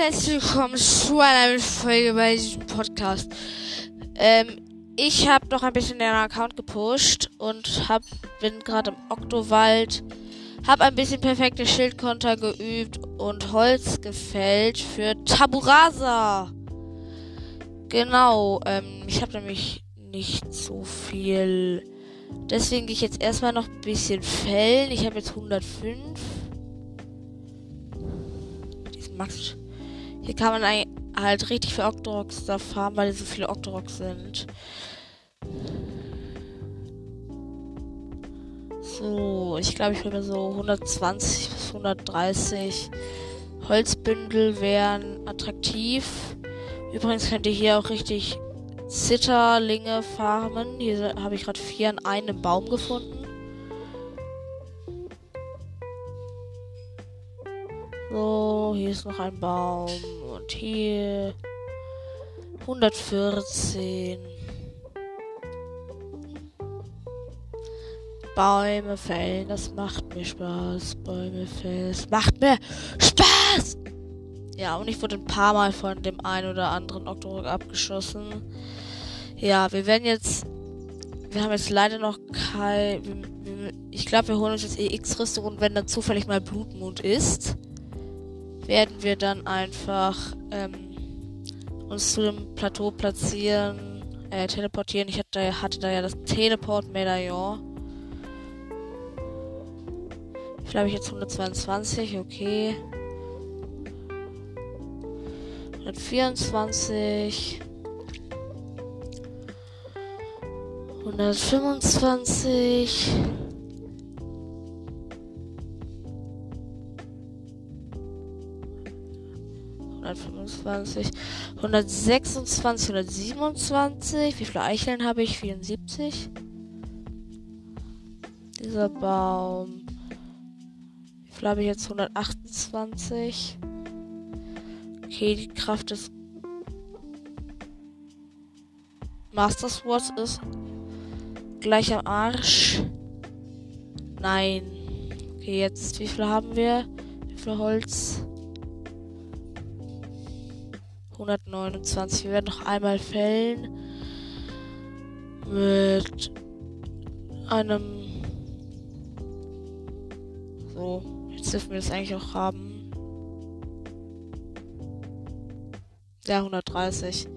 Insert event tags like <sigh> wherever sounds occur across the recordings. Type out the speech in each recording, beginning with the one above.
herzlich willkommen zu einer Folge bei diesem Podcast. Ähm, ich habe noch ein bisschen den Account gepusht und hab, bin gerade im Oktowald, habe ein bisschen perfekte Schildkonter geübt und Holz gefällt für Taburasa. Genau, ähm, ich habe nämlich nicht so viel. Deswegen gehe ich jetzt erstmal noch ein bisschen fällen. Ich habe jetzt 105. Diesen Max. Hier kann man halt richtig für Octoroks da farmen, weil hier so viele Octoroks sind. So, ich glaube, ich will so 120 bis 130 Holzbündel wären attraktiv. Übrigens könnt ihr hier auch richtig Zitterlinge farmen. Hier habe ich gerade vier an einem Baum gefunden. So, hier ist noch ein Baum. Und hier 114. Bäume fällen, das macht mir Spaß. Bäume fällen, das macht mir Spaß! Ja, und ich wurde ein paar Mal von dem einen oder anderen Octorok abgeschossen. Ja, wir werden jetzt. Wir haben jetzt leider noch kein. Ich glaube, wir holen uns jetzt EX-Rüstung und wenn dann zufällig mal Blutmond ist, werden wir dann einfach ähm, uns zu dem Plateau platzieren, äh, teleportieren. Ich hatte, hatte da ja das Teleport-Medaillon. Ich glaube, ich jetzt 122, okay. 124. 125. Hundertfünfundzwanzig, 126, 127. Wie viele Eicheln habe ich? 74. Dieser Baum. Wie viel habe ich jetzt? 128. Okay, die Kraft des Master Swords ist gleich am Arsch. Nein. Okay, jetzt wie viel haben wir? Wie viel Holz? 129. Wir werden noch einmal fällen. Mit einem. So, jetzt dürfen wir das eigentlich auch haben. Ja, 130.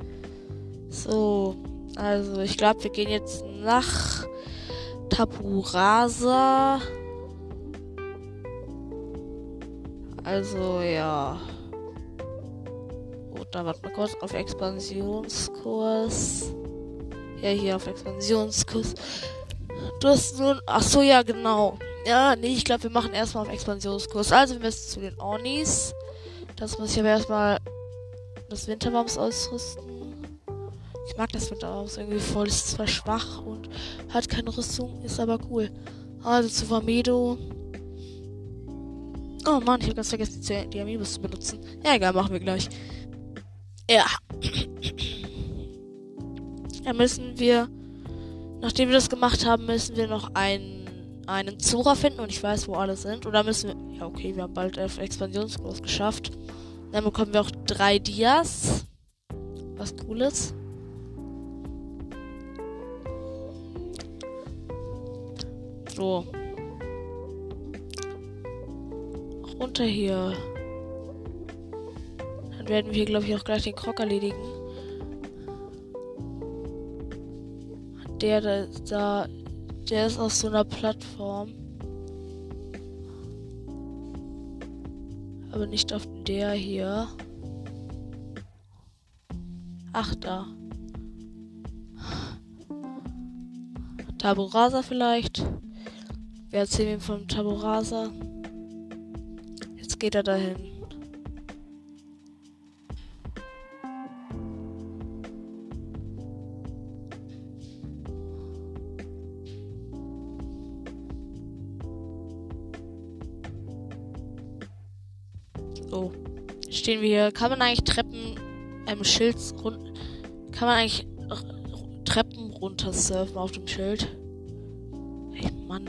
So, also ich glaube, wir gehen jetzt nach Taburasa. Also ja. Da warten wir kurz auf Expansionskurs. Ja, hier auf Expansionskurs. Du hast nun. Ach so, ja, genau. Ja, nee, ich glaube, wir machen erstmal auf Expansionskurs. Also, wir müssen zu den Ornis. Das muss ich aber erstmal das Winterbaums ausrüsten. Ich mag das Winterbaums irgendwie voll. Ist zwar schwach und hat keine Rüstung, ist aber cool. Also zu Vamedo. Oh Mann, ich habe ganz vergessen, die Amiibos zu benutzen. Ja, egal, machen wir gleich. Ja. Da müssen wir, nachdem wir das gemacht haben, müssen wir noch einen, einen Zora finden und ich weiß, wo alle sind. Oder müssen wir, ja okay, wir haben bald elf Expansionskurs geschafft. Dann bekommen wir auch drei Dias. Was cooles. So. Runter hier. Dann werden wir, glaube ich, auch gleich den Krog erledigen. Der da, der ist auf so einer Plattform. Aber nicht auf der hier. Ach, da. Taburasa vielleicht. Wir erzählen ihm vom Taburasa. Jetzt geht er dahin. Stehen wir hier. Kann man eigentlich Treppen ähm, Schild run Kann man eigentlich Treppen runter surfen auf dem Schild? Ey, Mann.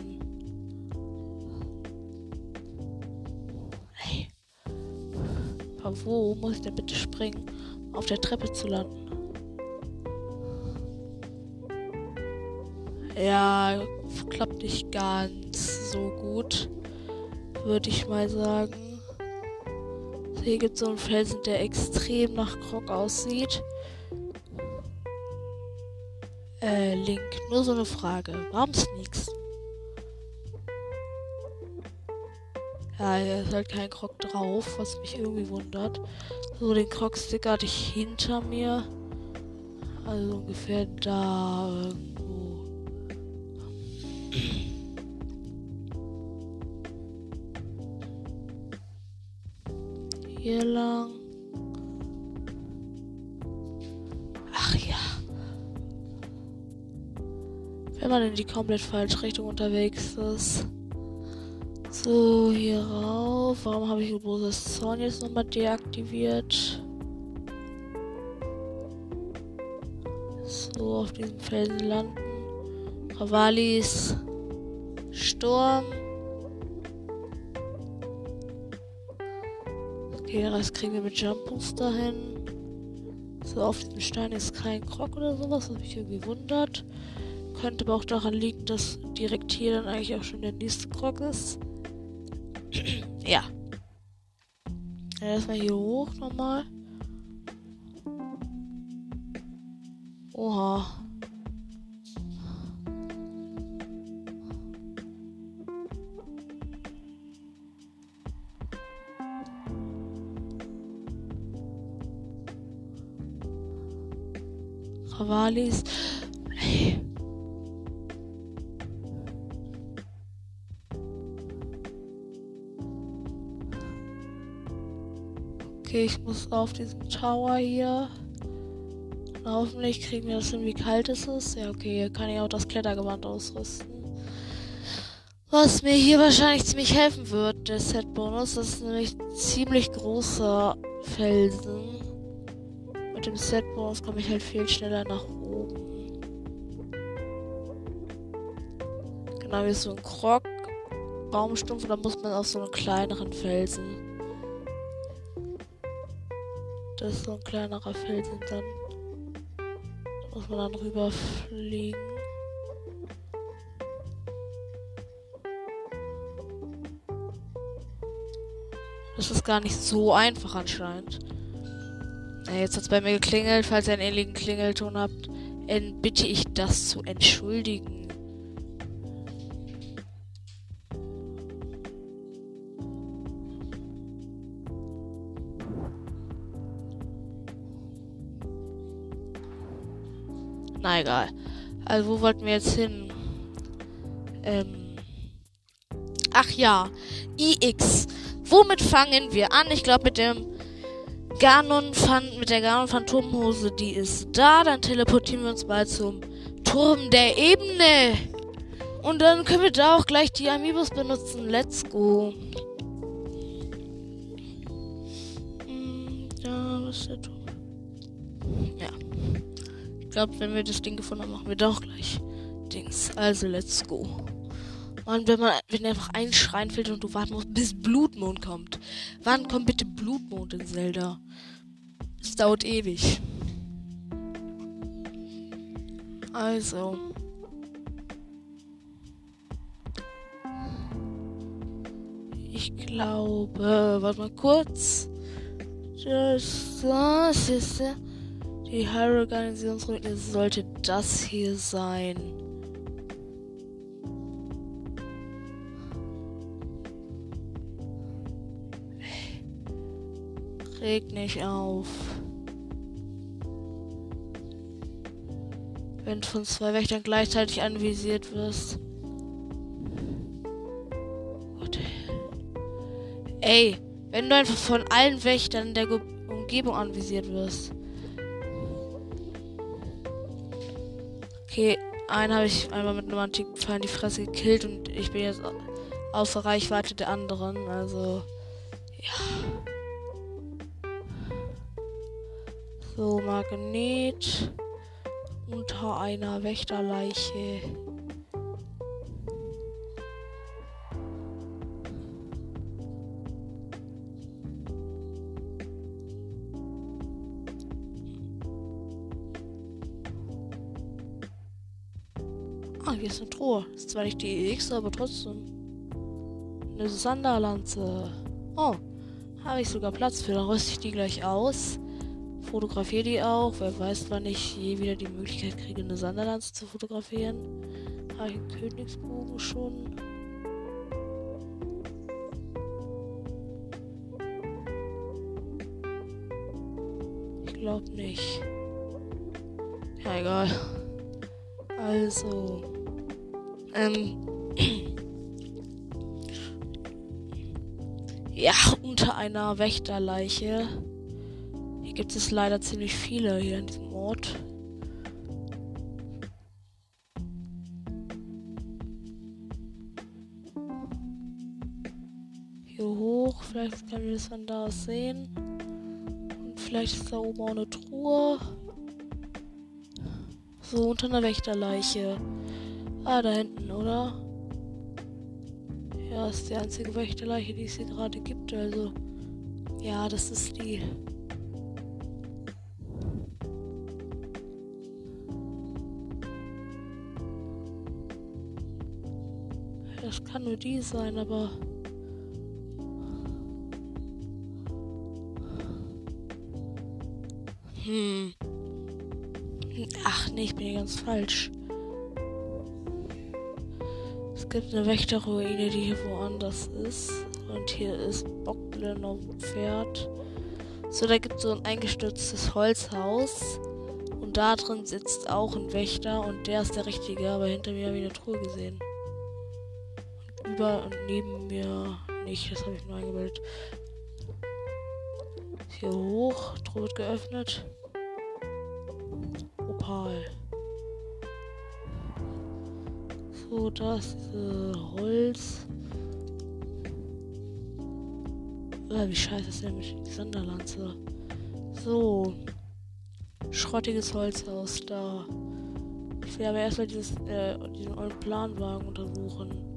Hey. wo muss ich denn bitte springen, um auf der Treppe zu landen? Ja, klappt nicht ganz so gut, würde ich mal sagen. Hier gibt es so einen Felsen, der extrem nach Krog aussieht. Äh, Link, nur so eine Frage. Warum Sneaks? Ja, hier ist halt kein Krog drauf, was mich irgendwie wundert. So, den Krog-Stick hatte ich hinter mir. Also ungefähr da irgendwo. Hier lang. Ach ja. Wenn man in die komplett falsche Richtung unterwegs ist. So, hier rauf. Warum habe ich ein großes Zorn jetzt nochmal deaktiviert? So, auf diesem Felsen landen. Ravalis Sturm. Okay, Rest kriegen wir mit Jump Booster hin. So, auf diesem Stein ist kein Krog oder sowas, was mich irgendwie wundert. Könnte aber auch daran liegen, dass direkt hier dann eigentlich auch schon der nächste Krog ist. <clears throat> ja. Erstmal hier hoch nochmal. Oha. Hey. Okay, ich muss auf diesen Tower hier. Und hoffentlich kriegen wir das hin, wie kalt es ist. Ja, okay, hier kann ich auch das Klettergewand ausrüsten. Was mir hier wahrscheinlich ziemlich helfen wird, der Set-Bonus. Ist nämlich ziemlich großer Felsen mit dem Set-Bonus komme ich halt viel schneller nach oben. Genau wie so ein Krog. Baumstumpf, da muss man auf so einen kleineren Felsen. Das ist so ein kleinerer Felsen dann. Da muss man dann rüberfliegen. Das ist gar nicht so einfach anscheinend. Jetzt hat es bei mir geklingelt. Falls ihr einen ähnlichen Klingelton habt, bitte ich das zu entschuldigen. Na egal. Also wo wollten wir jetzt hin? Ähm. Ach ja. IX. Womit fangen wir an? Ich glaube mit dem Ganon fand mit der Ganon Phantomhose, die ist da. Dann teleportieren wir uns mal zum Turm der Ebene. Und dann können wir da auch gleich die Amiibos benutzen. Let's go. Hm, da ist der Turm. Ja. Ich glaube, wenn wir das Ding gefunden haben, machen wir doch gleich Dings. Also, let's go. Und wenn man, wenn einfach ein Schrein fehlt und du warten musst, bis Blutmond kommt. Wann kommt bitte Blutmond in Zelda? Es dauert ewig. Also. Ich glaube, warte mal kurz. Das, das ist die Hyrule-Garnisationsruine sollte das hier sein. Reg nicht auf. Wenn du von zwei Wächtern gleichzeitig anvisiert wirst. Gott. Ey, wenn du einfach von allen Wächtern der Ge Umgebung anvisiert wirst. Okay, einen habe ich einmal mit einem antiken Pfeil in die Fresse gekillt und ich bin jetzt außer Reichweite der anderen. Also, ja. So, Magnet. Unter einer Wächterleiche. Ah, hier ist eine Truhe. Ist zwar nicht die EX, aber trotzdem. Eine Sanderlanze. Oh, habe ich sogar Platz für. Dann rüste ich die gleich aus. Fotografiere die auch. Wer weiß, wann ich je wieder die Möglichkeit kriege, eine Sanderlanze zu fotografieren. Habe ich einen Königsbogen schon? Ich glaube nicht. Ja, egal. Also. Ähm. <clears throat> Ja, unter einer Wächterleiche. Gibt es leider ziemlich viele hier in diesem Ort. Hier hoch, vielleicht können wir das von da sehen. Und vielleicht ist da oben auch eine Truhe. So, unter einer Wächterleiche. Ah, da hinten, oder? Ja, ist die einzige Wächterleiche, die es hier gerade gibt. Also, ja, das ist die. Kann nur die sein, aber. Hm. Ach nee, ich bin hier ganz falsch. Es gibt eine Wächterruine, die hier woanders ist. Und hier ist Bockblin auf dem Pferd. So, da gibt es so ein eingestürztes Holzhaus. Und da drin sitzt auch ein Wächter. Und der ist der Richtige. Aber hinter mir habe ich eine Truhe gesehen. Über und neben mir nicht. Das habe ich nur eingebildet. Hier hoch. Wird geöffnet. Opal. So, das äh, Holz. Äh, wie scheiße ist denn mit Sonderlanze? So. Schrottiges Holzhaus da. Ich will aber erstmal dieses, äh, diesen ollen Planwagen untersuchen.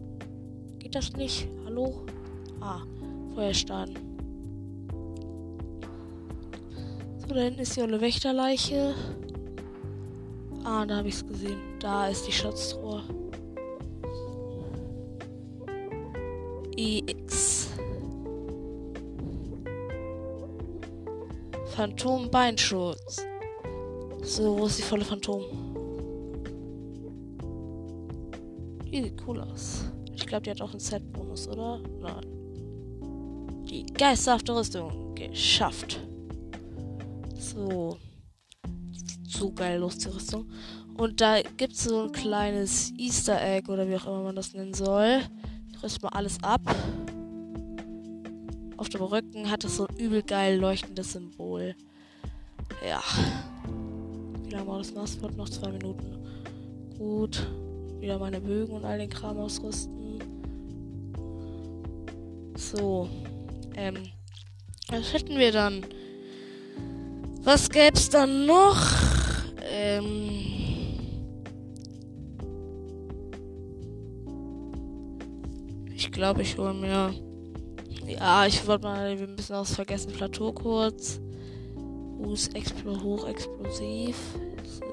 Das nicht? Hallo? Ah, Feuerstein. So, da hinten ist die olle Wächterleiche. Ah, da habe ich es gesehen. Da ist die Schatztruhe. EX. Phantom Beinschutz. So, wo ist die volle Phantom? Die sieht cool aus. Ich glaube, die hat auch einen Set-Bonus, oder? Nein. Die geisterhafte Rüstung geschafft. So. Sieht so geil aus, die Rüstung. Und da gibt es so ein kleines Easter Egg oder wie auch immer man das nennen soll. Ich rüste mal alles ab. Auf dem Rücken hat es so ein übel geil leuchtendes Symbol. Ja. Wie lange war das Maßwort? Noch zwei Minuten. Gut. Wieder meine Bögen und all den Kram ausrüsten. So. Ähm. Was hätten wir dann? Was gäb's dann noch? Ähm. Ich glaube, ich hole mir. Ja, ich wollte mal ein bisschen aus vergessen. Plateau kurz. Fuß Explo hochexplosiv.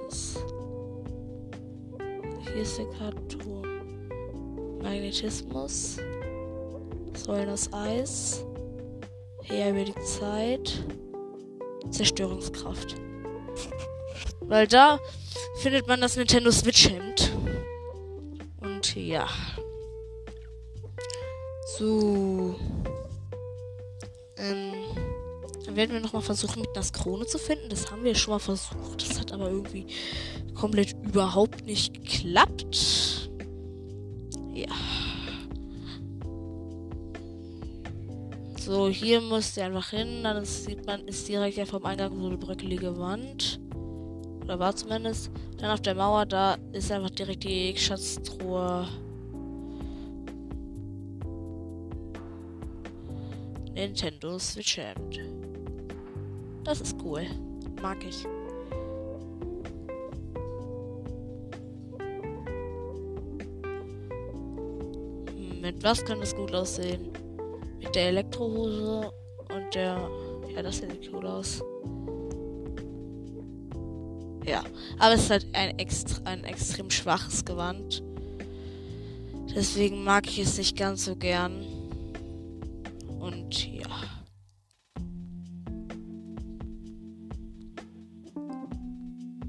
Ist Hier ist der Karton. Magnetismus. Säulen aus Eis. Her über die Zeit. Zerstörungskraft. Weil da findet man das Nintendo Switch Hemd. Und ja. So. Ähm. Dann werden wir nochmal versuchen, mit das Krone zu finden. Das haben wir schon mal versucht. Das hat aber irgendwie komplett überhaupt nicht geklappt. So, hier muss der einfach hin. Dann sieht man, ist direkt ja vom Eingang so eine bröckelige Wand. Oder war zumindest. Dann auf der Mauer, da ist einfach direkt die Schatztruhe. Nintendo Switch Hand. Das ist cool. Mag ich. Mit was kann das gut aussehen? Der Elektrohose und der. Ja, das sieht cool aus. Ja, aber es ist halt ein, extra, ein extrem schwaches Gewand. Deswegen mag ich es nicht ganz so gern. Und ja.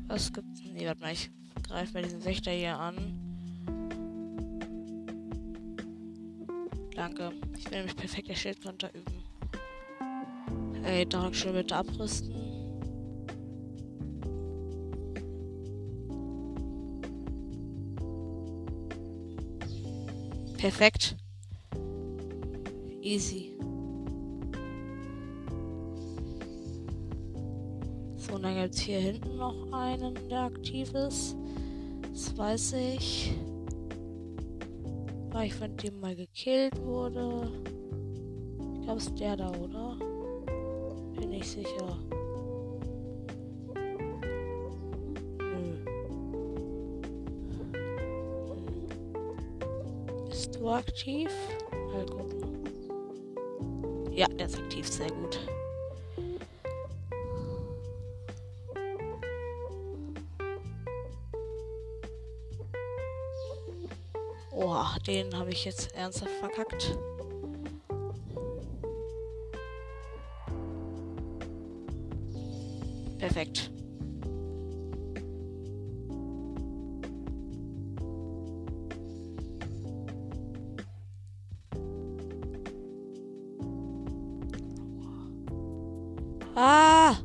Was gibt's? Nee, warte mal, ich greife mal diesen Wächter hier an. Danke. Ich will nämlich perfekt der Schildkonter üben. Ey, Dark schon bitte abrüsten. Perfekt. Easy. So, und dann gibt es hier hinten noch einen, der aktiv ist. Das weiß ich. Weil ich von dem mal gekillt wurde. Ich glaube, es ist der da, oder? Bin ich sicher. du aktiv? Mal gucken. Ja, der ist aktiv, sehr gut. Den habe ich jetzt ernsthaft verkackt. Perfekt. Ah!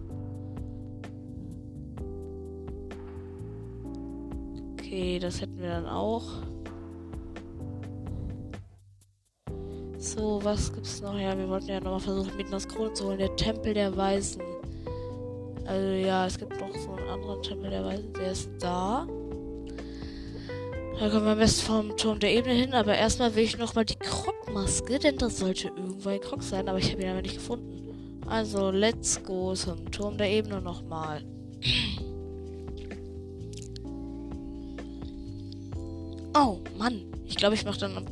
Okay, das hätten wir dann auch. So, was gibt's noch? Ja, wir wollten ja nochmal versuchen, mit das Krone zu holen. Der Tempel der Weisen. Also ja, es gibt noch so einen anderen Tempel der Weisen. Der ist da. Da kommen wir am besten vom Turm der Ebene hin. Aber erstmal will ich nochmal die Krogmaske, denn das sollte irgendwo ein Krog sein. Aber ich habe ihn aber nicht gefunden. Also, let's go zum Turm der Ebene nochmal. <clears throat> Oh, Mann. Ich glaube, ich mache dann.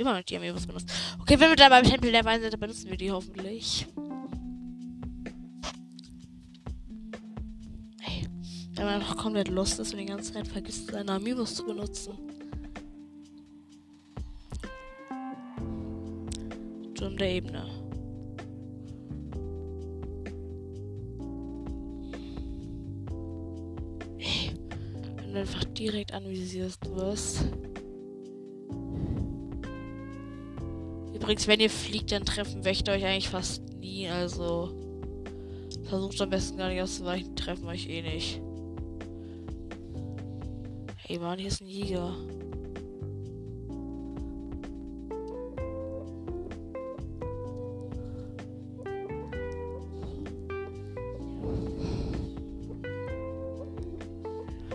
Immer noch die Amiibos benutzt. Okay, wenn wir da beim Tempel der Weisen sind, dann benutzen wir die hoffentlich. Hey, wenn man einfach komplett lost ist und die ganze Zeit vergisst, seine Amiibos zu benutzen. Turm der Ebene. einfach direkt anvisiert wirst. Übrigens, wenn ihr fliegt, dann treffen Wächter euch eigentlich fast nie. Also versucht am besten gar nicht auszuweichen, treffen euch eh nicht. Hey Mann, hier ist ein Jäger.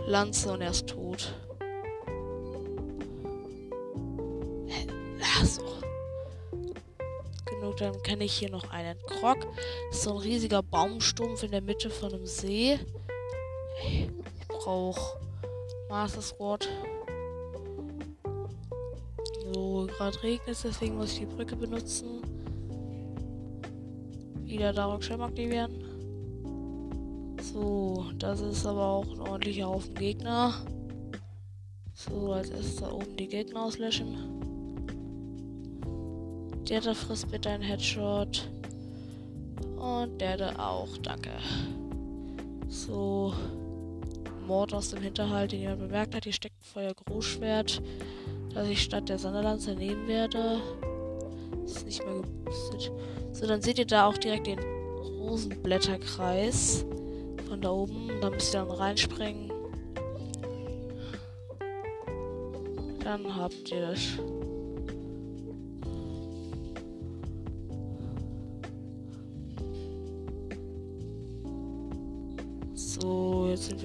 Lanze und er ist tot. Dann kenne ich hier noch einen Krog. Das ist so ein riesiger Baumstumpf in der Mitte von einem See. Ich brauche Master Sword. So, gerade regnet es, deswegen muss ich die Brücke benutzen. Wieder Darok Schirm aktivieren. So, das ist aber auch ein ordentlicher Haufen Gegner. So, als erstes da oben die Gegner auslöschen. Der da frisst bitte einen Headshot. Und der da auch, danke. So, Mord aus dem Hinterhalt, den jemand bemerkt hat. Hier steckt ein Feuer-Großschwert, das ich statt der Sonderlanze nehmen werde. Ist nicht mehr geboostet. So, dann seht ihr da auch direkt den Rosenblätterkreis von da oben. Da müsst ihr dann reinspringen. Dann habt ihr das.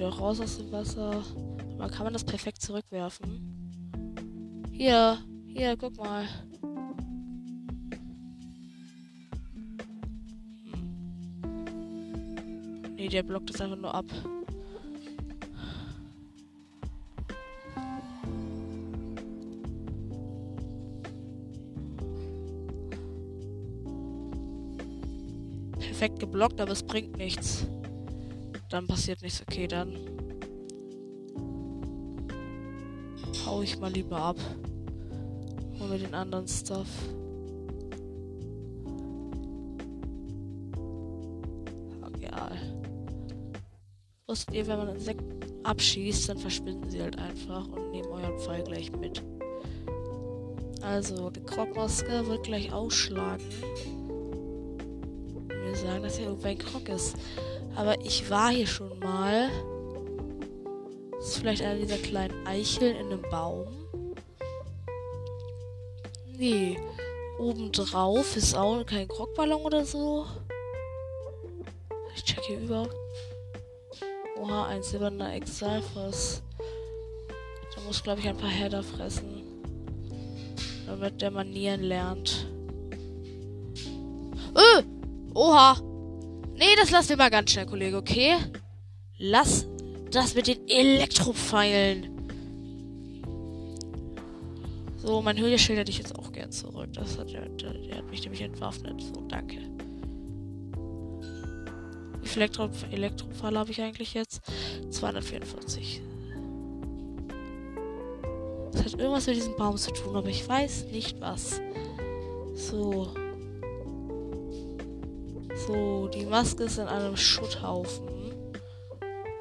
Auch raus aus dem Wasser. Aber kann man das perfekt zurückwerfen? Hier, hier, guck mal. Nee, der blockt es einfach nur ab. Perfekt geblockt, aber es bringt nichts. Dann passiert nichts. Okay, dann hau ich mal lieber ab. Hol mir den anderen Stuff. Egal. Wusstet ihr, wenn man Insekten abschießt, dann verschwinden sie halt einfach und nehmen euren Pfeil gleich mit. Also, die Krogmaske wird gleich ausschlagen. Wir sagen, dass hier irgendwo ein Krog ist. Aber ich war hier schon mal. Das ist vielleicht einer dieser kleinen Eicheln in einem Baum. Nee. Obendrauf ist auch kein Krogballon oder so. Ich check hier überhaupt. Oha, ein silberner Exalfos. Da muss, glaube ich, ein paar Herder fressen. Damit der Manieren lernt. Öh! Oha! Das lassen wir mal ganz schnell, Kollege, okay? Lass das mit den Elektropfeilen. So, mein Höhleschild hätte ich jetzt auch gern zurück. Das hat, der, der, hat mich nämlich entwaffnet. So, danke. Wie viel Elektro Elektropfeile habe ich eigentlich jetzt? 244. Das hat irgendwas mit diesem Baum zu tun, aber ich weiß nicht was. So. So, die Maske ist in einem Schutthaufen.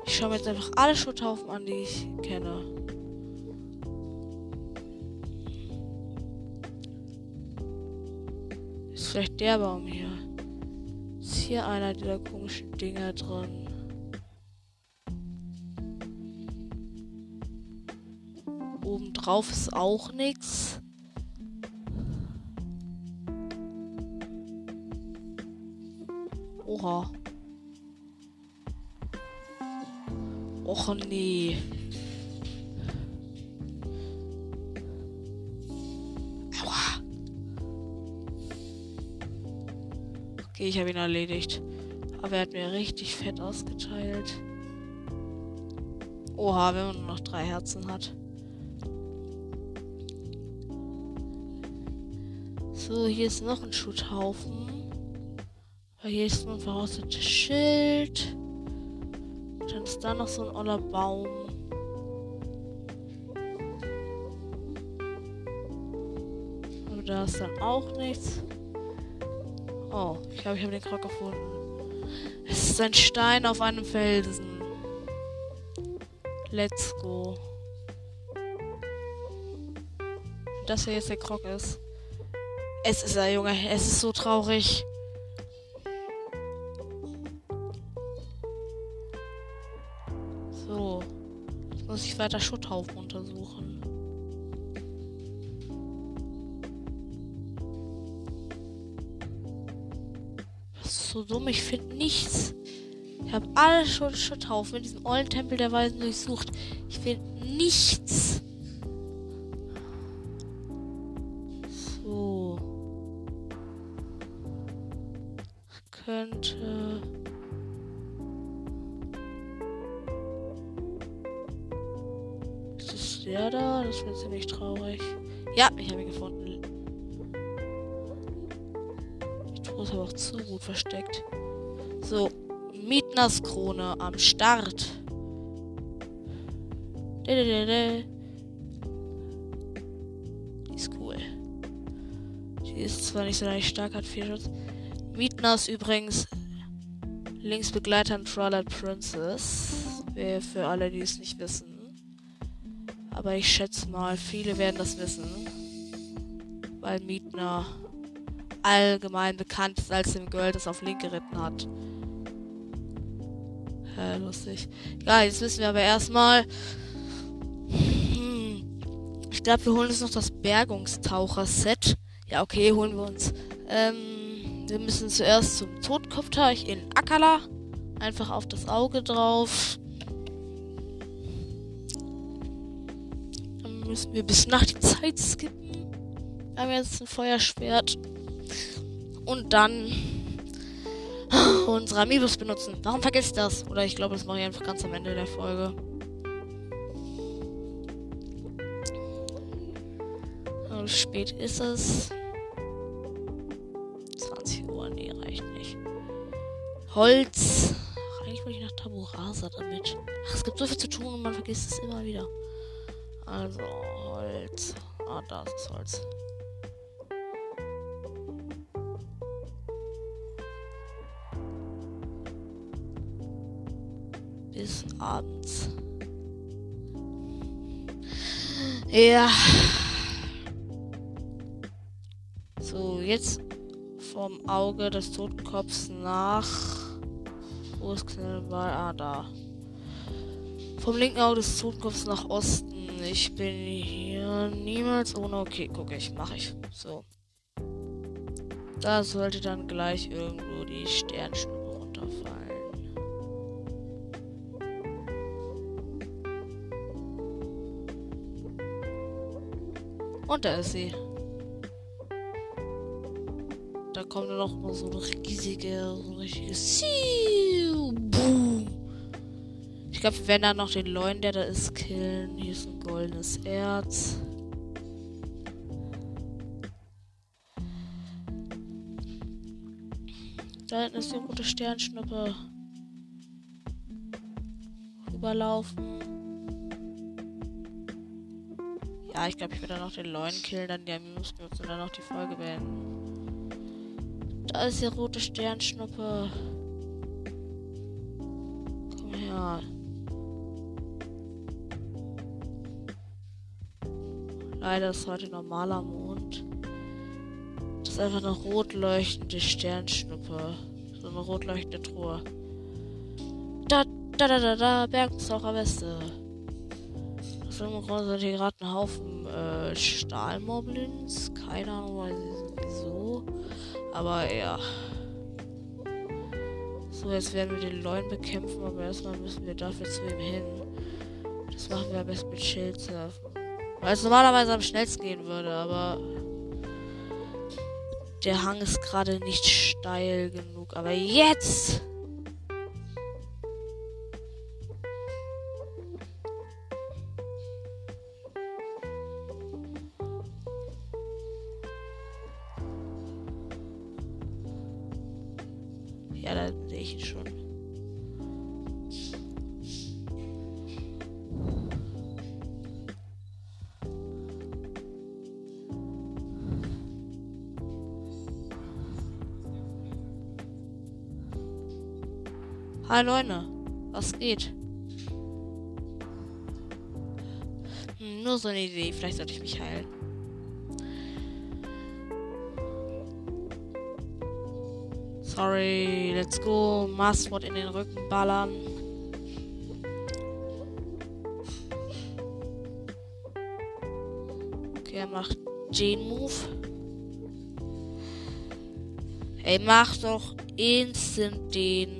Ich schaue mir jetzt einfach alle Schutthaufen an, die ich kenne. Ist vielleicht der Baum hier. Ist hier einer dieser komischen Dinger drin? Oben drauf ist auch nichts. Ich habe ihn erledigt. Aber er hat mir richtig fett ausgeteilt. Oha, wenn man nur noch drei Herzen hat. So, hier ist noch ein Schutthaufen. Hier ist ein verrostetes Schild. Dann ist da noch so ein oller Baum. Aber da ist dann auch nichts. Oh, ich glaube, ich habe den Krog gefunden. Es ist ein Stein auf einem Felsen. Let's go. Das hier jetzt der Krog ist. Es ist er, Junge. Es ist so traurig. So. Jetzt muss ich weiter Schutthaufen untersuchen. So dumm. Ich finde nichts. Ich habe alle Schutt Schutthaufen in diesem ollen Tempel der Weisen durchsucht. Ich finde nichts. Mietners Krone am Start. Die ist cool. Die ist zwar nicht so leicht stark, hat viel Schutz. Mietners übrigens links Begleiter Twilight Princess. Für alle, die es nicht wissen. Aber ich schätze mal, viele werden das wissen. Weil Mietner allgemein bekannt ist als dem Girl, das auf Link geritten hat. Äh, lustig. Ja, jetzt wissen wir aber erstmal. Hm, ich glaube, wir holen uns noch das Bergungstaucher-Set. Ja, okay, holen wir uns. Ähm, wir müssen zuerst zum Totkopfteich in Akala. Einfach auf das Auge drauf. Dann müssen wir bis nach die Zeit skippen. Wir haben jetzt ein Feuerschwert. Und dann unsere Amiibos benutzen. Warum vergesse ich das? Oder ich glaube, das mache ich einfach ganz am Ende der Folge. Wie spät ist es? 20 Uhr, nee, reicht nicht. Holz. Ach, eigentlich wollte ich nach Tabula besser damit. Ach, es gibt so viel zu tun und man vergisst es immer wieder. Also, Holz. Ah, da ist das Holz. Abends. Ja. So, jetzt vom Auge des Totenkopfs nach. Wo ist Knellball? Ah, da. Vom linken Auge des Totenkopfs nach Osten. Ich bin hier niemals ohne. Okay, gucke ich, mache ich. So. Da sollte dann gleich irgendwo die Sternschnuppe runterfallen. Und da ist sie. Da kommt dann noch mal so eine riesige, so ein richtiges Boom. Ich glaube, wir werden dann noch den Leuen, der da ist, killen. Hier ist ein goldenes Erz. Da hinten ist die rote Sternschnuppe. Überlaufen. Ja, ich glaube, ich werde dann noch den Leuen killen, dann die Amuse benutzen und dann noch die Folge beenden. Da ist die rote Sternschnuppe. Komm her. Leider ist heute normaler Mond. Das ist einfach eine rot leuchtende Sternschnuppe. So eine rot leuchtende Truhe. Da, da, da, da, da, Bergensaucher Weste sind hier gerade ein Haufen äh, Stahlmoblins. Keine Ahnung wieso. Aber ja. So, jetzt werden wir den Leuen bekämpfen, aber erstmal müssen wir dafür zu ihm hin. Das machen wir am besten mit Schildsurfen. Weil es normalerweise am schnellsten gehen würde, aber der Hang ist gerade nicht steil genug. Aber jetzt! Hi Leute, was geht? Hm, nur so eine Idee, vielleicht sollte ich mich heilen. Sorry, let's go. Masswort in den Rücken ballern. Okay, er macht den Move. Ey, mach doch instant den.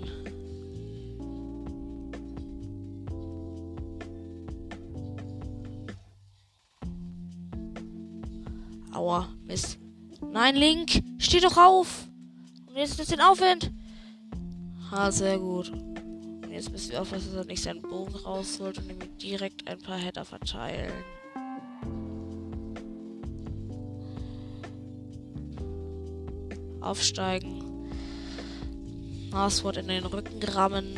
Nein, Link, steh doch auf. Und jetzt ist den Aufwind. Ha, sehr gut. Und jetzt müssen wir aufpassen, dass er nicht seinen Bogen rausholt und ihm direkt ein paar Header verteilen. Aufsteigen. Marswort in den Rücken rammen.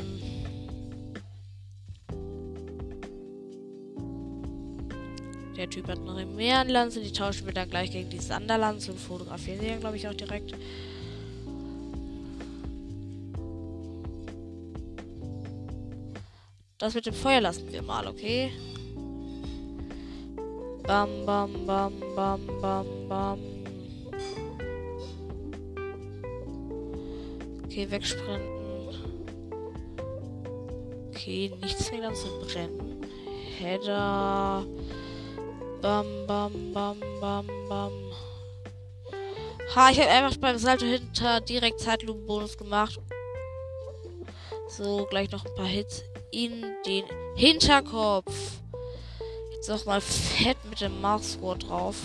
Der Typ hat eine Meerenlanze, die tauschen wir dann gleich gegen die Sanderlanze und fotografieren sie dann, glaube ich, auch direkt. Das mit dem Feuer lassen wir mal, okay? Bam, bam, bam, bam, bam, bam. Okay, wegsprinten. Okay, nichts fängt an zu brennen. Header. Bam, bam, bam, bam, bam. Ha, ich habe einfach beim Salto hinter direkt Zeitlupenbonus gemacht. So, gleich noch ein paar Hits in den Hinterkopf. Jetzt noch mal fett mit dem Mars drauf.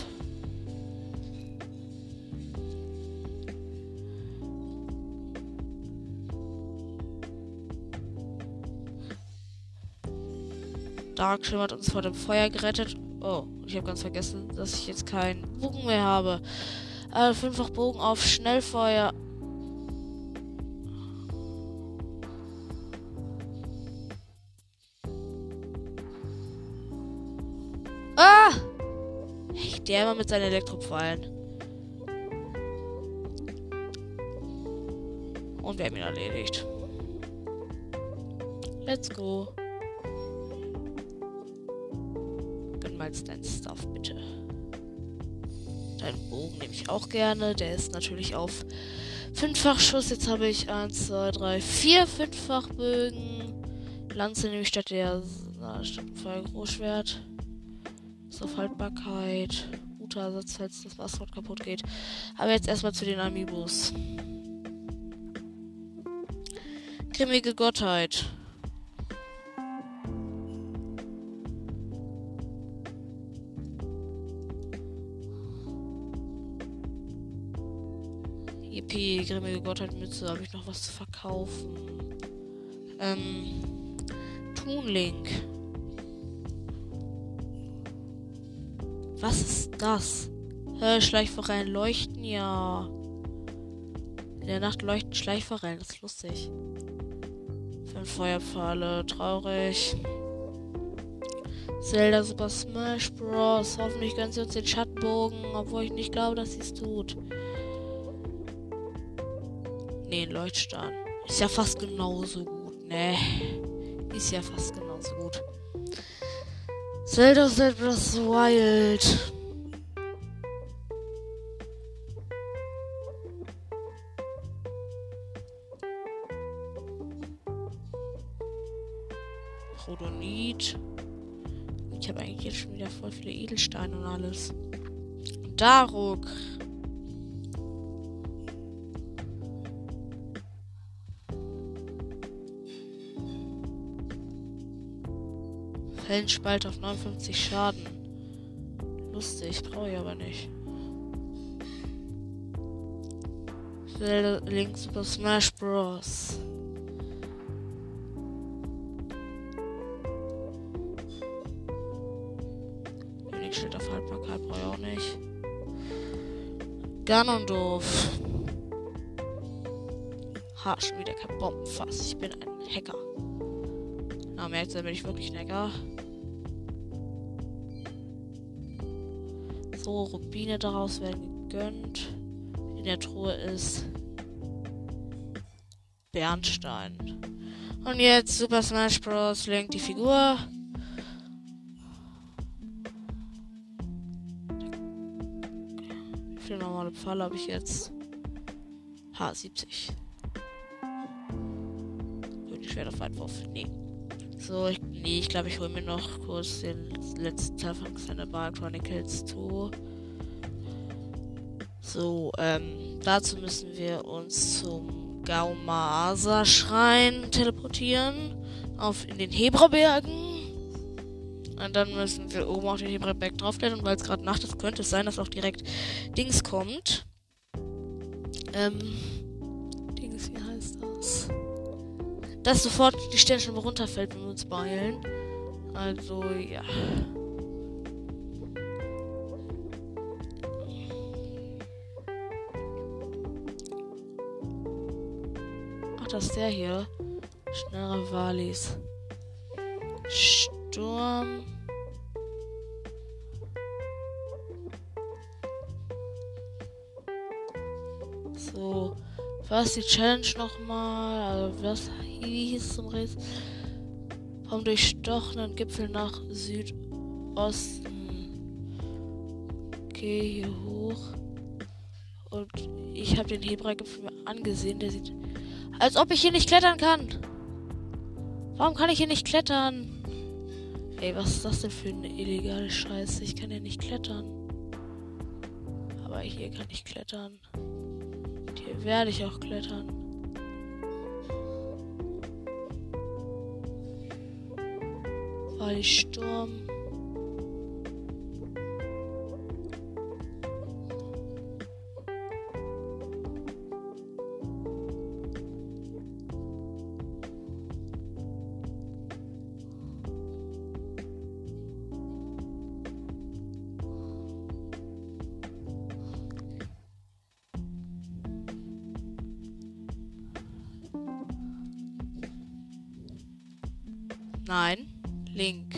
Darkshim hat uns vor dem Feuer gerettet. Oh, ich habe ganz vergessen, dass ich jetzt keinen Bogen mehr habe. Äh, fünffach Bogen auf Schnellfeuer. Ah! Hey, der immer mit seinen Elektropfeilen. Und wir haben ihn erledigt. Let's go. Mal dein Stuff, bitte. Deinen Bogen nehme ich auch gerne. Der ist natürlich auf fünffach Schuss. Jetzt habe ich 1, 2, 3, 4 fünffach Bögen. Lanze nehme ich statt der na, statt Feuer Großschwert. Ist Haltbarkeit. Guter Ersatz, falls das Wasser kaputt geht. Aber jetzt erstmal zu den Amiibos. Grimmige Gottheit. Grimmige Gottheit Mütze. Habe ich noch was zu verkaufen? Ähm. Toonlink. Was ist das? Hä, Schleichforellen leuchten ja. In der Nacht leuchten Schleichforellen, das ist lustig. Fünf Feuerpfeile, traurig. Zelda Super Smash Bros. Hoffentlich gönnen sie uns den Schattenbogen, obwohl ich nicht glaube, dass sie es tut. Ein Leuchtstern. Ist ja fast genauso gut, ne? Ist ja fast genauso gut. Zelda Zelda Wild. Rhodonit. Ich habe eigentlich jetzt schon wieder voll viele Edelsteine und alles. Daruk. Hellenspalt auf 59 Schaden. Lustig, brauche ich aber nicht. Link Super Smash Bros. Unique auf Haltbarkeit brauche ich auch nicht. Ganondorf. Ha, schon wieder kein Bombenfass. Ich bin ein Hacker. Na, merkt ihr, bin ich wirklich ein Hacker. So, Rubine daraus werden gegönnt. In der Truhe ist Bernstein. Und jetzt Super Smash Bros. lenkt die Figur. Wie viele normale Pfeile habe ich jetzt? H70. König Schwert auf Weitwurf. Nee. So, ich, nee, ich glaube, ich hole mir noch kurz den letzten Teil von Xenobar Chronicles 2. So, ähm, dazu müssen wir uns zum Gaumasa-Schrein teleportieren. Auf in den Hebrabergen. Und dann müssen wir oben auf den Hebraberg draufklettern. Weil es gerade Nacht ist, könnte es sein, dass auch direkt Dings kommt. Ähm, Dass sofort die Sternschnuppe runterfällt, wenn wir uns beeilen. Also, ja. Ach, das ist der hier. Schnellere Walis. Sturm. Was die Challenge nochmal? Also, was wie hieß es zum Rätsel? Vom durchstochenen Gipfel nach Südosten. Okay, hier hoch. Und ich habe den Hebra-Gipfel mir angesehen. Der sieht. Als ob ich hier nicht klettern kann. Warum kann ich hier nicht klettern? Ey, was ist das denn für eine illegale Scheiße? Ich kann ja nicht klettern. Aber hier kann ich klettern. Werde ich auch klettern. Weil Sturm. Nein. Link.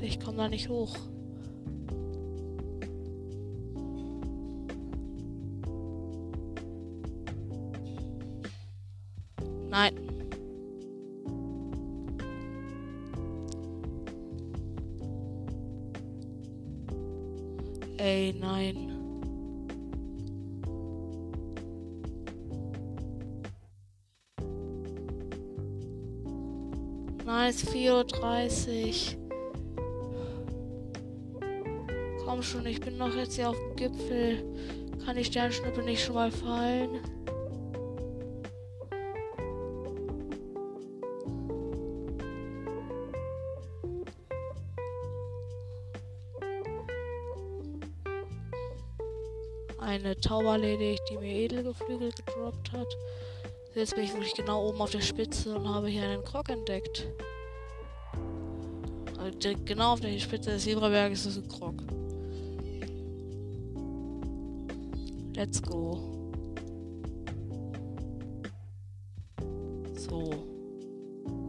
Ich komme da nicht hoch. 30 Uhr. Komm schon, ich bin noch jetzt hier auf dem Gipfel. Kann die Sternschnuppe nicht schon mal fallen? Eine Taube erledigt, die mir Edelgeflügel gedroppt hat. Jetzt bin ich wirklich genau oben auf der Spitze und habe hier einen Krog entdeckt. Direkt genau auf der Spitze des Zebraberges ist ein Krog. Let's go. So.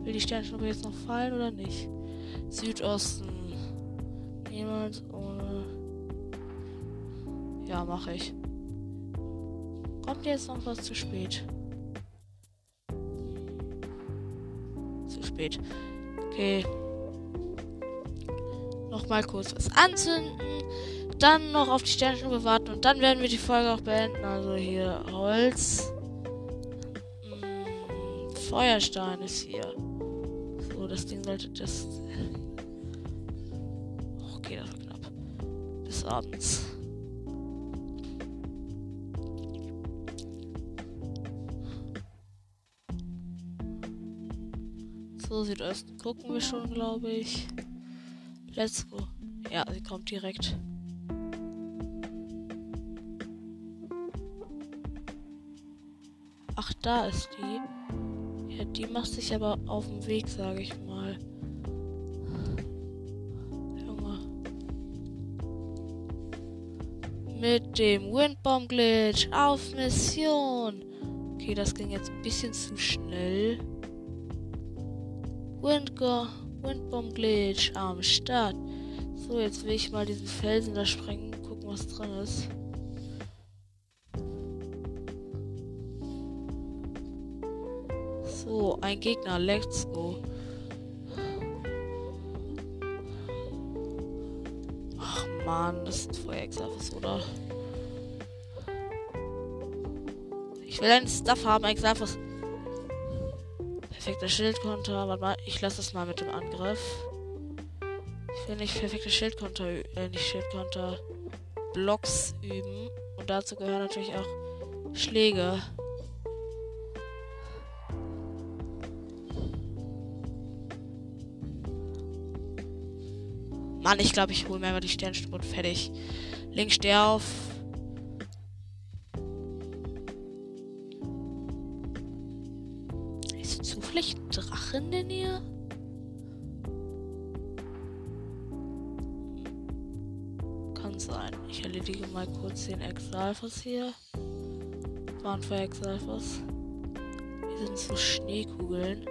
Will die Sternschnuppe jetzt noch fallen oder nicht? Südosten. Niemals ohne. Ja, mache ich. Kommt jetzt noch was zu spät? Zu spät. Okay. Nochmal kurz was anzünden dann noch auf die Sternschnuppe warten und dann werden wir die Folge auch beenden. Also hier Holz. Hm, Feuerstein ist hier. So, das Ding sollte das. Okay, das war knapp. Bis abends. So, Südosten gucken wir schon, glaube ich. Let's go. Ja, sie kommt direkt. Ach, da ist die. Ja, die macht sich aber auf dem Weg, sage ich mal. Junge. Mit dem Windbomb Glitch auf Mission. Okay, das ging jetzt ein bisschen zu schnell. Windgo Windbomb Glitch am Start. So, jetzt will ich mal diesen Felsen da sprengen, gucken, was drin ist. So, ein Gegner. Let's go. Ach man, das ist Feuer-Exafis, oder? Ich will einen Stuff haben, Exafis. Perfekter Schildkonter. Warte mal, ich lasse das mal mit dem Angriff. Ich will nicht perfekte Schildkonter, äh, nicht Schildkonter, Blocks üben. Und dazu gehören natürlich auch Schläge. Mann, ich glaube, ich hole mir mal die Sternstube und fertig. Link, steh auf. Ein Drache in der Nähe? Kann sein. Ich erledige mal kurz den Exalfos hier. Waren für Exalfos. Hier sind so Schneekugeln,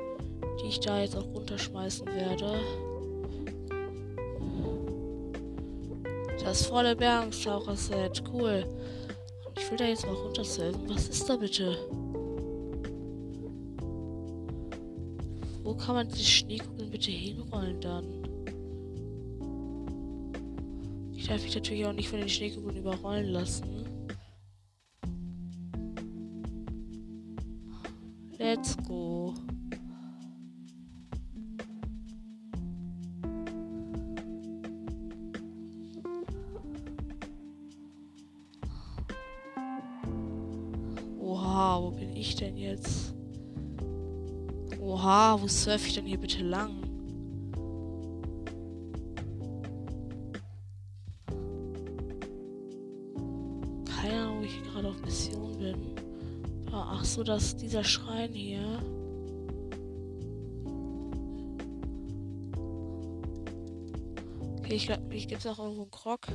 die ich da jetzt auch runterschmeißen werde. Das volle Bergungstaucher-Set. Cool. Ich will da jetzt mal runtersurfen. Was ist da bitte? Kann man die Schneekugeln bitte hinrollen dann? Ich darf mich natürlich auch nicht von den Schneekugeln überrollen lassen. Let's go. Oha, wo bin ich denn jetzt? Oha, wo surfe ich denn hier bitte lang? Keine Ahnung, wo ich gerade auf Mission bin. Ach so, dass dieser Schrein hier. Okay, ich glaube, ich gibt es auch irgendwo einen Krog.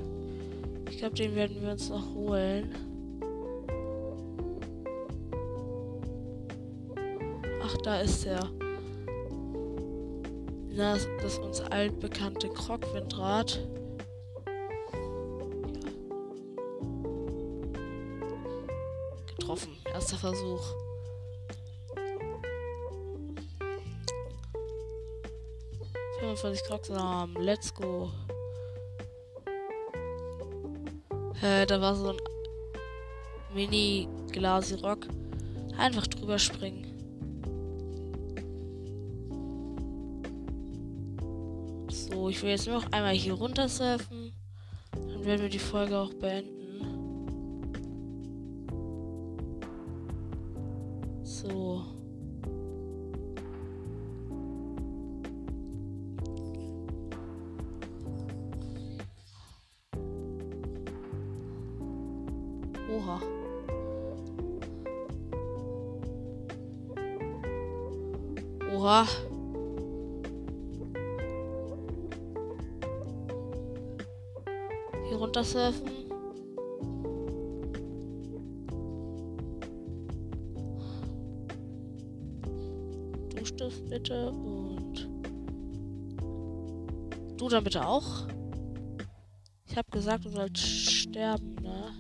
Ich glaube, den werden wir uns noch holen. Ach, da ist er. Das, das uns altbekannte Krogwindrad. Getroffen. Erster Versuch. Crocs haben. Let's go. Äh, da war so ein mini Glasirock. Einfach drüber springen. Will jetzt noch einmal hier runter surfen. Dann werden wir die Folge auch beenden. So. Oha. Oha. Hier runter surfen. Duschstift bitte und du dann bitte auch. Ich habe gesagt, du sollst sterben, ne?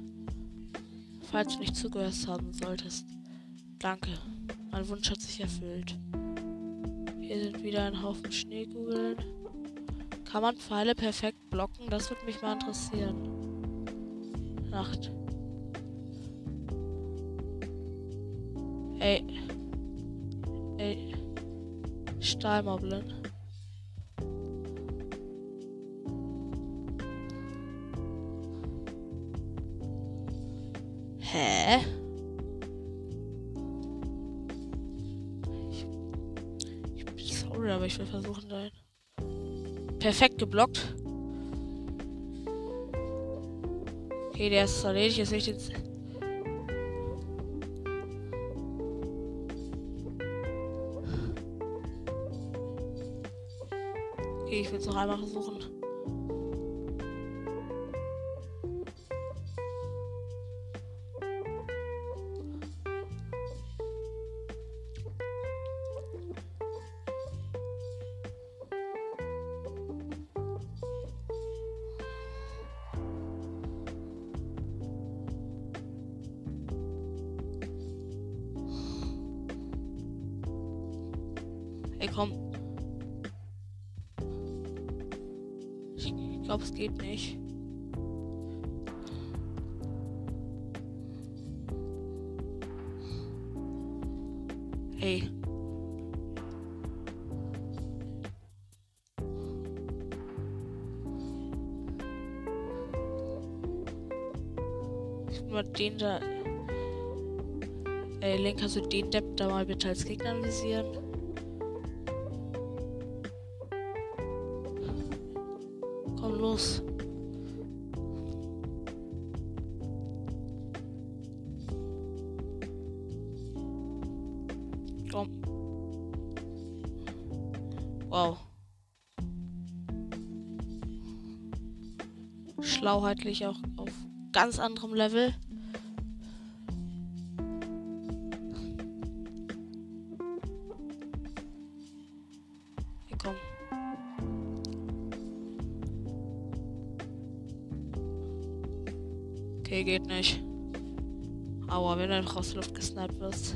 Falls du nicht zugehört haben solltest. Danke. Mein Wunsch hat sich erfüllt. Hier sind wieder ein Haufen Schneekugeln. Kann man Pfeile perfekt? Das würde mich mal interessieren. Nacht. Ey. Ey. Stahlmoblin. Hä? Ich, ich bin sorry, aber ich will versuchen, dein. Perfekt geblockt. Okay, der ist erledigt. Jetzt ich den. Okay, ich will es noch einmal versuchen. Du den Depp da mal bitte als Gegner analysieren? Komm los. Komm. Wow. Schlauheitlich auch auf ganz anderem Level. Okay, geht nicht. Aua, wenn du einfach aus der Luft gesniped wirst.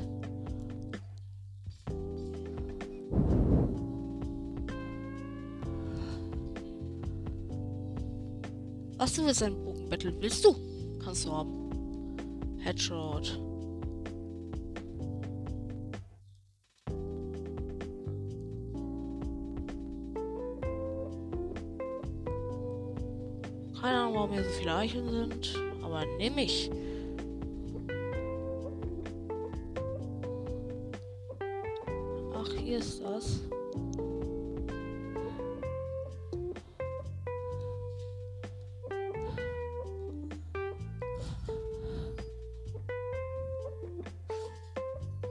Was du willst, ein Bogenbattle willst du? Kannst du haben. Headshot. Keine Ahnung, warum hier so viele Eicheln sind, aber nehme ich. Ach, hier ist das.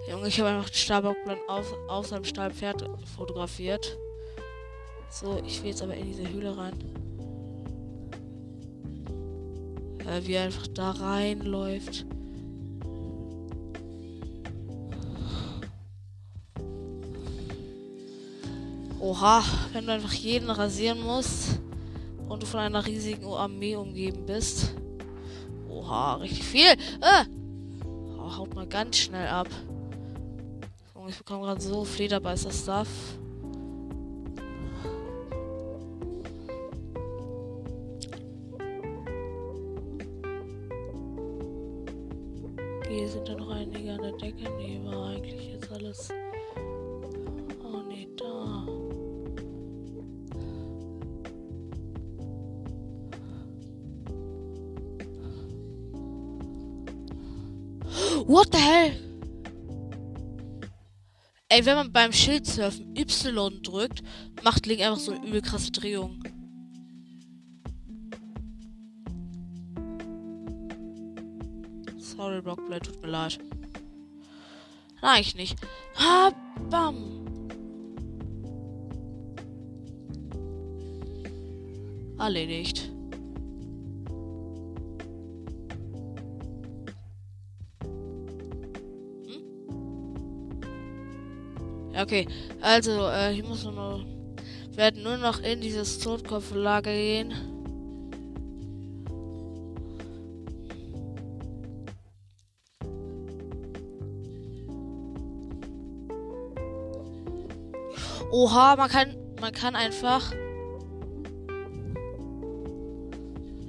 Junge, ich habe einfach den Stahlbockplan auf, auf seinem Stahlpferd fotografiert. So, ich will jetzt aber in diese Höhle rein. Äh, wie er einfach da reinläuft. Oha, wenn du einfach jeden rasieren musst und du von einer riesigen Armee umgeben bist. Oha, richtig viel. Äh! Oh, haut mal ganz schnell ab. Ich bekomme gerade so Flederbeißer-Stuff. Hier sind da noch einige an der Decke. Nee, war eigentlich jetzt alles. Oh nee, da. What the hell? Ey, wenn man beim Schildsurfen Y drückt, macht Link einfach so eine übel krasse Drehung. Blockblade, tut mir leid. Nein, ich nicht. Ha, bam. Erledigt. okay. Also, äh, hier muss nur. werden nur noch in dieses Totkopflager gehen. Oha, man kann, man kann einfach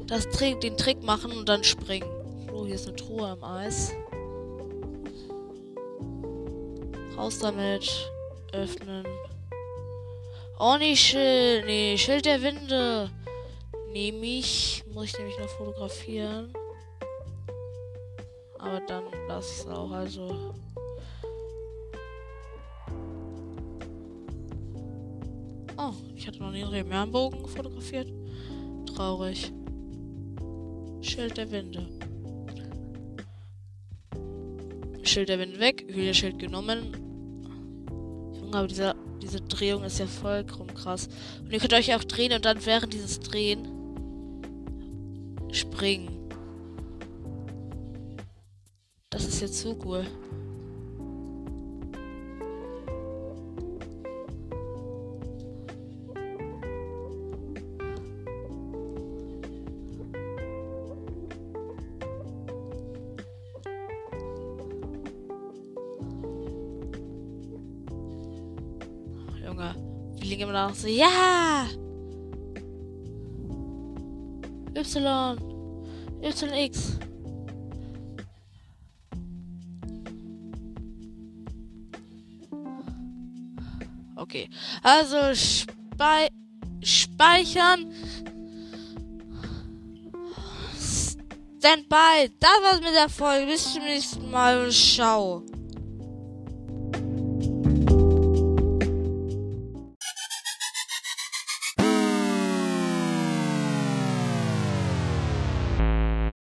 das Trick, den Trick machen und dann springen. Oh, hier ist eine Truhe am Eis. Raus damit öffnen. Oh, nee, Schild. Nee, Schild der Winde. Nehme ich. Muss ich nämlich noch fotografieren. Aber dann lasse ich es auch. Also. Ich hatte noch nie einen Meerbogen fotografiert. Traurig. Schild der Winde. Schild der Winde weg. Hühlerschild genommen aber diese, diese Drehung ist ja vollkommen krass. Und ihr könnt euch auch drehen und dann während dieses Drehen springen. Das ist jetzt so cool. Auch so, ja! Y. YX. Okay. Also spei speichern. Standby. Das war's mit der Folge. Bis zum nächsten Mal und ciao.